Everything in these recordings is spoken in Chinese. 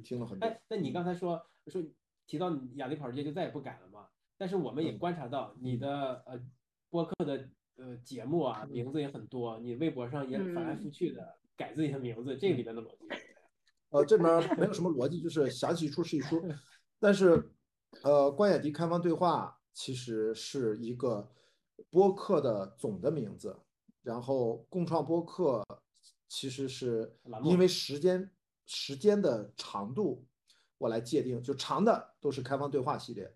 听了很多。哎，那你刚才说说提到雅迪跑世界就再也不改了嘛？但是我们也观察到你的呃播客的呃节目啊名字也很多，你微博上也翻来覆去的改自己的名字，这里面的逻辑？呃，这边没有什么逻辑，就是想起一出是一出。但是呃，关雅迪开放对话其实是一个播客的总的名字，然后共创播客其实是因为时间时间的长度我来界定，就长的都是开放对话系列。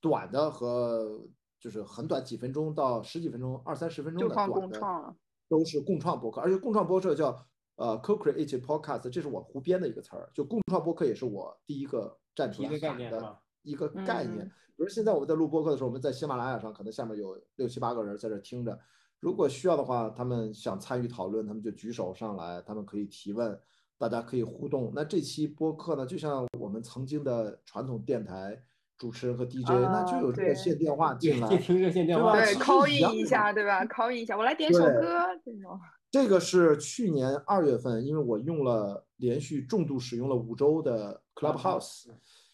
短的和就是很短，几分钟到十几分钟、二三十分钟的短的，都是共创播客。而且共创播客叫呃 co-creative podcast，这是我胡编的一个词儿。就共创播客也是我第一个站出来喊的一个概念。比如现在我们在录播客的时候，我们在喜马拉雅上，可能下面有六七八个人在这听着。如果需要的话，他们想参与讨论，他们就举手上来，他们可以提问，大家可以互动。那这期播客呢，就像我们曾经的传统电台。主持人和 DJ，那就有热线电话进来，接听热线电话，对，call in 一下，对吧？call in 一下，我来点首歌这种。这个是去年二月份，因为我用了连续重度使用了五周的 Clubhouse，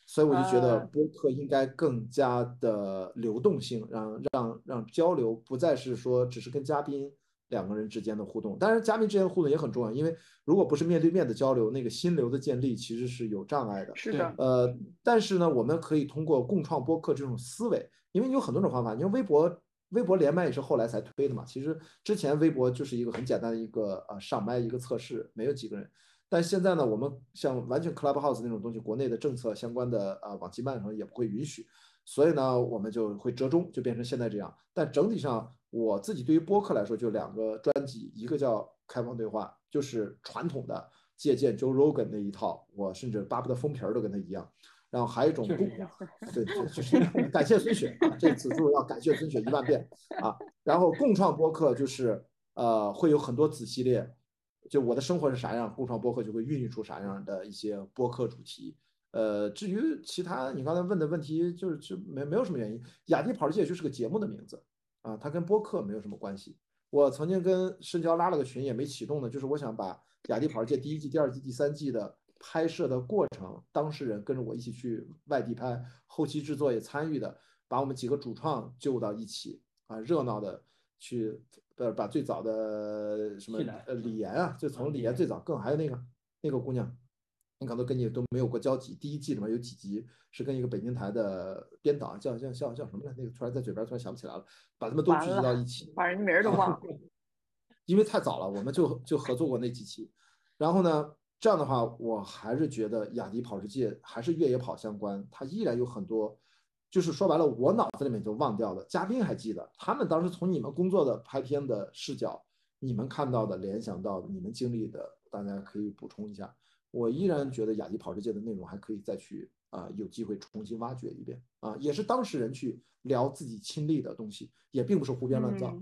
所以我就觉得播客应该更加的流动性，让让让交流不再是说只是跟嘉宾。两个人之间的互动，当然嘉宾之间的互动也很重要，因为如果不是面对面的交流，那个心流的建立其实是有障碍的。是的，呃，但是呢，我们可以通过共创播客这种思维，因为你有很多种方法。你看微博，微博连麦也是后来才推的嘛。其实之前微博就是一个很简单的一个呃上麦一个测试，没有几个人。但现在呢，我们像完全 Clubhouse 那种东西，国内的政策相关的啊网际漫上也不会允许，所以呢，我们就会折中，就变成现在这样。但整体上。我自己对于播客来说，就两个专辑，一个叫开放对话，就是传统的借鉴 Joe Rogan 那一套，我甚至巴不得封皮儿都跟他一样。然后还有一种，对，就是感谢孙雪啊，这此处要感谢孙雪一万遍啊。然后共创播客就是呃会有很多子系列，就我的生活是啥样，共创播客就会孕育出啥样的一些播客主题。呃，至于其他你刚才问的问题，就是就没没有什么原因。雅迪跑世界就是个节目的名字。啊，它跟播客没有什么关系。我曾经跟深交拉了个群，也没启动呢，就是我想把《雅迪跑世界》第一季、第二季、第三季的拍摄的过程，当事人跟着我一起去外地拍，后期制作也参与的，把我们几个主创揪到一起啊，热闹的去，呃，把最早的什么呃李岩啊，就从李岩最早更还有那个那个姑娘。你可能跟你都没有过交集。第一季里面有几集是跟一个北京台的编导，叫叫叫叫什么来？那个突然在嘴边突然想不起来了，把他们都聚集到一起，把人名都忘了。因为太早了，我们就就合作过那几期。然后呢，这样的话，我还是觉得雅迪跑世界还是越野跑相关，它依然有很多，就是说白了，我脑子里面就忘掉的嘉宾还记得，他们当时从你们工作的拍片的视角，你们看到的、联想到的、你们经历的，大家可以补充一下。我依然觉得雅迪跑世界的内容还可以再去啊，有机会重新挖掘一遍啊，也是当事人去聊自己亲历的东西，也并不是胡编乱造，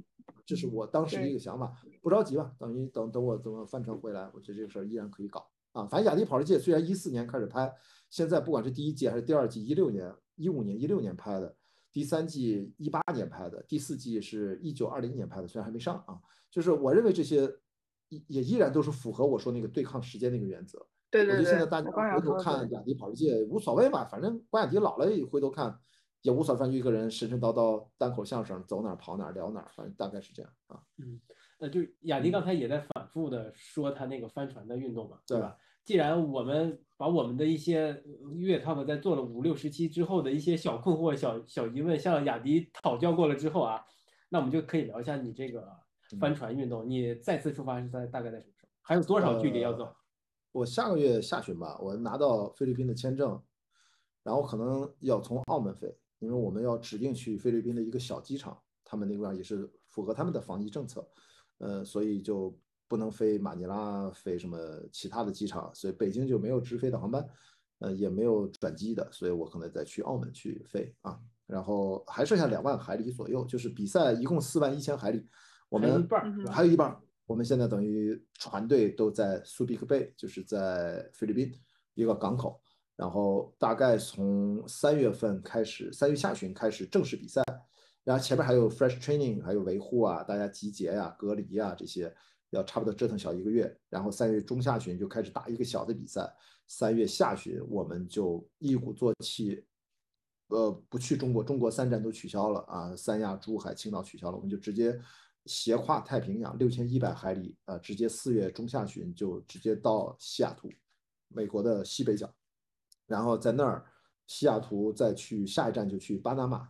这是我当时的一个想法。不着急吧，等于等等我怎么翻船回来，我觉得这个事儿依然可以搞啊。反正雅迪跑世界虽然一四年开始拍，现在不管是第一季还是第二季，一六年、一五年、一六年拍的，第三季一八年拍的，第四季是一九二零年拍的，虽然还没上啊，就是我认为这些也依然都是符合我说那个对抗时间那个原则。对对对，我觉得现在大家回头看雅迪跑世界无所谓吧，反正关雅迪老了回头看也无所谓，一个人神神叨叨单口相声，走哪跑哪聊哪，反正大概是这样啊。嗯，那就雅迪刚才也在反复的说他那个帆船的运动嘛，对吧？既然我们把我们的一些越野 top 在做了五六十期之后的一些小困惑、小小疑问向雅迪讨教过了之后啊，那我们就可以聊一下你这个帆船运动，你再次出发是在大概在什么时候？还有多少距离要走？我下个月下旬吧，我拿到菲律宾的签证，然后可能要从澳门飞，因为我们要指定去菲律宾的一个小机场，他们那边也是符合他们的防疫政策，呃，所以就不能飞马尼拉，飞什么其他的机场，所以北京就没有直飞的航班，呃，也没有转机的，所以我可能再去澳门去飞啊，然后还剩下两万海里左右，就是比赛一共四万一千海里，我们还有一半。我们现在等于船队都在苏比克贝，就是在菲律宾一个港口，然后大概从三月份开始，三月下旬开始正式比赛，然后前面还有 fresh training，还有维护啊，大家集结呀、隔离啊这些，要差不多折腾小一个月，然后三月中下旬就开始打一个小的比赛，三月下旬我们就一鼓作气，呃，不去中国，中国三站都取消了啊，三亚、珠海、青岛取消了，我们就直接斜跨太平洋六千一百海里，呃，直接四月中下旬就直接到西雅图，美国的西北角，然后在那儿西雅图再去下一站就去巴拿马。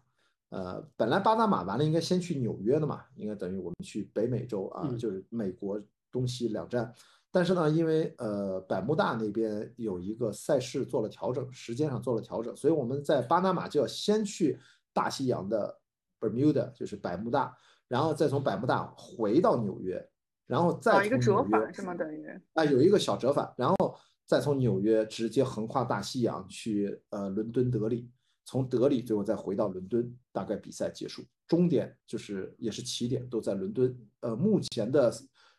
呃，本来巴拿马完了应该先去纽约的嘛，应该等于我们去北美洲啊，就是美国东西两站。但是呢，因为呃百慕大那边有一个赛事做了调整，时间上做了调整，所以我们在巴拿马就要先去大西洋的 Bermuda，就是百慕大，然后再从百慕大回到纽约，然后再一个折返是吗？等于啊，有一个小折返，然后再从纽约直接横跨大西洋去呃伦敦德里。从德里最后再回到伦敦，大概比赛结束，终点就是也是起点都在伦敦。呃，目前的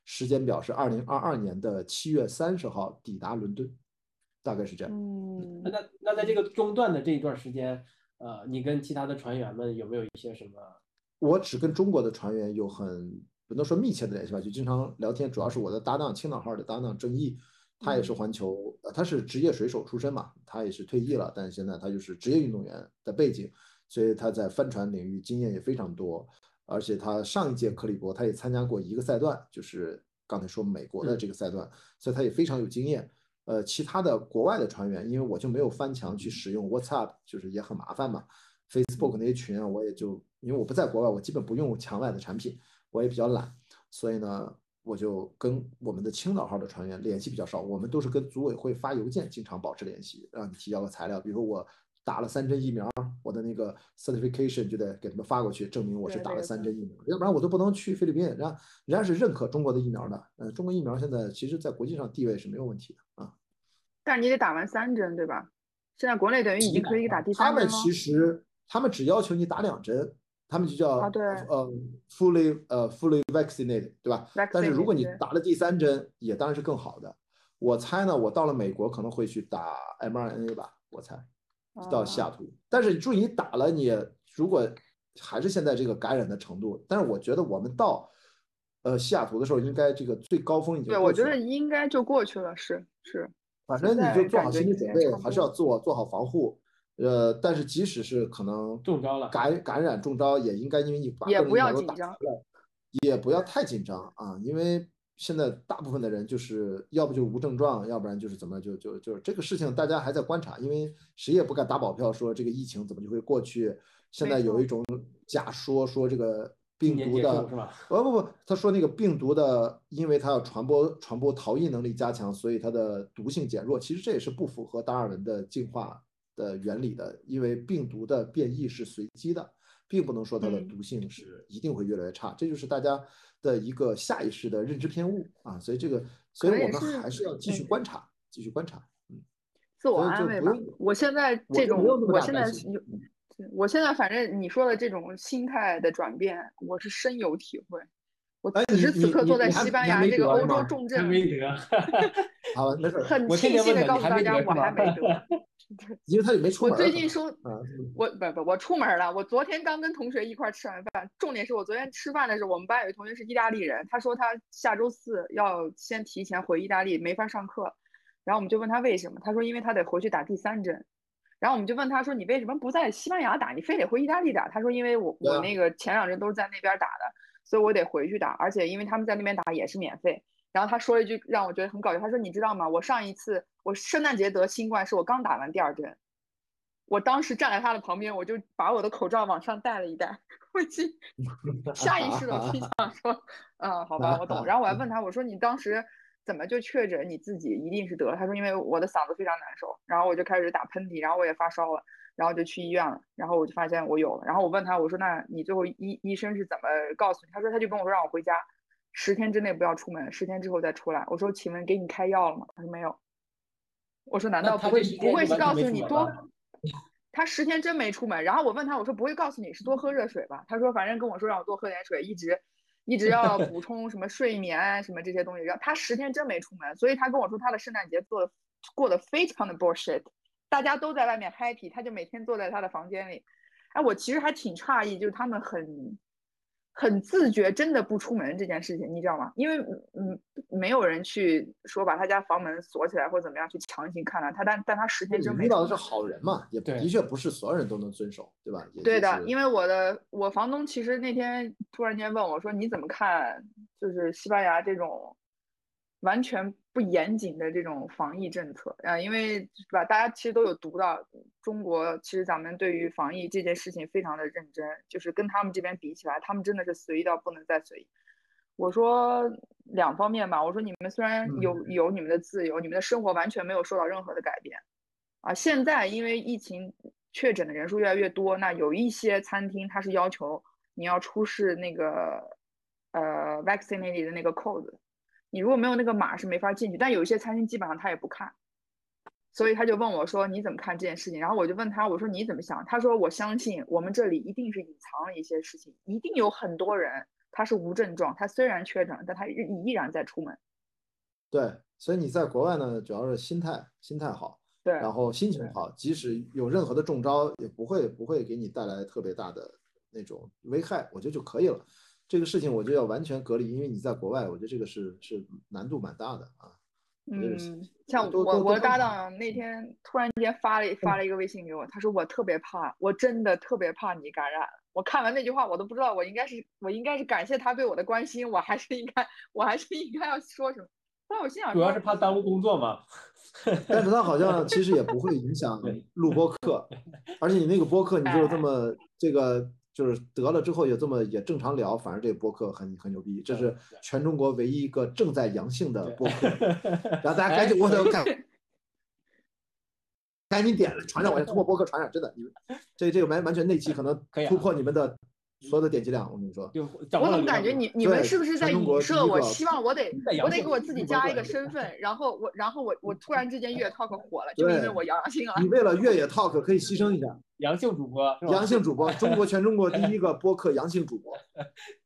时间表是二零二二年的七月三十号抵达伦敦，大概是这样。嗯，那那在这个中断的这一段时间，呃，你跟其他的船员们有没有一些什么？我只跟中国的船员有很不能说密切的联系吧，就经常聊天，主要是我的搭档青岛号的搭档郑毅。他也是环球，呃，他是职业水手出身嘛，他也是退役了，但是现在他就是职业运动员的背景，所以他在帆船领域经验也非常多，而且他上一届克利伯他也参加过一个赛段，就是刚才说美国的这个赛段，所以他也非常有经验。呃，其他的国外的船员，因为我就没有翻墙去使用 WhatsApp，就是也很麻烦嘛，Facebook 那些群啊，我也就因为我不在国外，我基本不用墙外的产品，我也比较懒，所以呢。我就跟我们的青岛号的船员联系比较少，我们都是跟组委会发邮件，经常保持联系，让你提交个材料，比如我打了三针疫苗，我的那个 certification 就得给他们发过去，证明我是打了三针疫苗，要不然我都不能去菲律宾。人家人家是认可中国的疫苗的，嗯，中国疫苗现在其实在国际上地位是没有问题的啊。但是你得打完三针，对吧？现在国内等于已经可以打第三针他们其实他们只要求你打两针。他们就叫呃，fully 呃，fully vaccinated，对吧？但是如果你打了第三针，也当然是更好的。我猜呢，我到了美国可能会去打 mRNA 吧，我猜到西雅图。但是注意，你打了，你如果还是现在这个感染的程度，但是我觉得我们到呃西雅图的时候，应该这个最高峰已经对，我觉得应该就过去了，是是。反正你就做好心理准备，还是要做做好防护。呃，但是即使是可能中招了，感感染中招，也应该因为你把也不要紧张，也不要太紧张啊，因为现在大部分的人就是要不就无症状，要不然就是怎么就就就是这个事情大家还在观察，因为谁也不敢打保票说这个疫情怎么就会过去。现在有一种假说说这个病毒的，不不不，他说那个病毒的，因为它要传播传播逃逸能力加强，所以它的毒性减弱。其实这也是不符合达尔文的进化。的原理的，因为病毒的变异是随机的，并不能说它的毒性是一定会越来越差，这就是大家的一个下意识的认知偏误啊，所以这个，所以我们还是要继续观察，继续观察，嗯，自我安慰吧。我现在这种，我现在有，我现在反正你说的这种心态的转变，我是深有体会。我此时此刻坐在西班牙这个欧洲重镇 没得，好，没事，很庆幸的告诉大家，我还没得。因为他也没出门。我最近说，我不不，我出门了。我昨天刚跟同学一块吃完饭。重点是我昨天吃饭的时候，我们班有一个同学是意大利人，他说他下周四要先提前回意大利，没法上课。然后我们就问他为什么，他说因为他得回去打第三针。然后我们就问他说你为什么不在西班牙打，你非得回意大利打？他说因为我我那个前两针都是在那边打的，所以我得回去打，而且因为他们在那边打也是免费。然后他说了一句让我觉得很搞笑，他说：“你知道吗？我上一次我圣诞节得新冠是我刚打完第二针，我当时站在他的旁边，我就把我的口罩往上戴了一戴，我就 下意识的心想说，嗯，好吧，我懂。然后我还问他，我说你当时怎么就确诊你自己一定是得了？他说因为我的嗓子非常难受，然后我就开始打喷嚏，然后我也发烧了，然后就去医院了，然后我就发现我有了。然后我问他，我说那你最后医医生是怎么告诉你？他说他就跟我说让我回家。”十天之内不要出门，十天之后再出来。我说，请问给你开药了吗？他说没有。我说难道不会不会是告诉你多？他十天真没出门。然后我问他，我说不会告诉你是多喝热水吧？他说反正跟我说让我多喝点水，一直一直要补充什么睡眠什么这些东西。然后他十天真没出门，所以他跟我说他的圣诞节做的过得非常的 bullshit，大家都在外面 happy，他就每天坐在他的房间里。哎，我其实还挺诧异，就是他们很。很自觉，真的不出门这件事情，你知道吗？因为嗯，没有人去说把他家房门锁起来或者怎么样去强行看了他，但但他十天真没遇到的是好人嘛，也的确不是所有人都能遵守，对吧？对的，因为我的我房东其实那天突然间问我说你怎么看，就是西班牙这种。完全不严谨的这种防疫政策，呃，因为是吧，大家其实都有读到，中国其实咱们对于防疫这件事情非常的认真，就是跟他们这边比起来，他们真的是随意到不能再随意。我说两方面吧，我说你们虽然有有你们的自由，你们的生活完全没有受到任何的改变，啊，现在因为疫情确诊的人数越来越多，那有一些餐厅它是要求你要出示那个呃 vaccinated 的那个 code。你如果没有那个码是没法进去，但有一些餐厅基本上他也不看，所以他就问我说你怎么看这件事情？然后我就问他我说你怎么想？他说我相信我们这里一定是隐藏了一些事情，一定有很多人他是无症状，他虽然确诊，但他依依然在出门。对，所以你在国外呢，主要是心态心态好，对，然后心情好，即使有任何的中招，也不会不会给你带来特别大的那种危害，我觉得就可以了。这个事情我就要完全隔离，因为你在国外，我觉得这个是是难度蛮大的啊。嗯，像我我搭档那天突然间发了发了一个微信给我，他说我特别怕，我真的特别怕你感染。我看完那句话，我都不知道我应该是我应该是感谢他对我的关心，我还是应该我还是应该要说什么？但我心想，主要是怕耽误工作嘛。但是他好像其实也不会影响 录播课，而且你那个播客你就这么这个。就是得了之后也这么也正常聊，反正这个播客很很牛逼，这是全中国唯一一个正在阳性的播客，然后大家赶紧我得赶赶紧点了传染，我要通过播客传染，真的，你们这这个完完全那期可能突破你们的。所有的点击量，我跟你说，我怎么感觉你你们是不是在影射？我希望我得我得给我自己加一个身份，然后我然后我我突然之间越野 talk 火了，就因为我阳性了。你为了越野 talk 可以牺牲一下，阳性主播，阳性主播，中国全中国第一个播客阳性主播。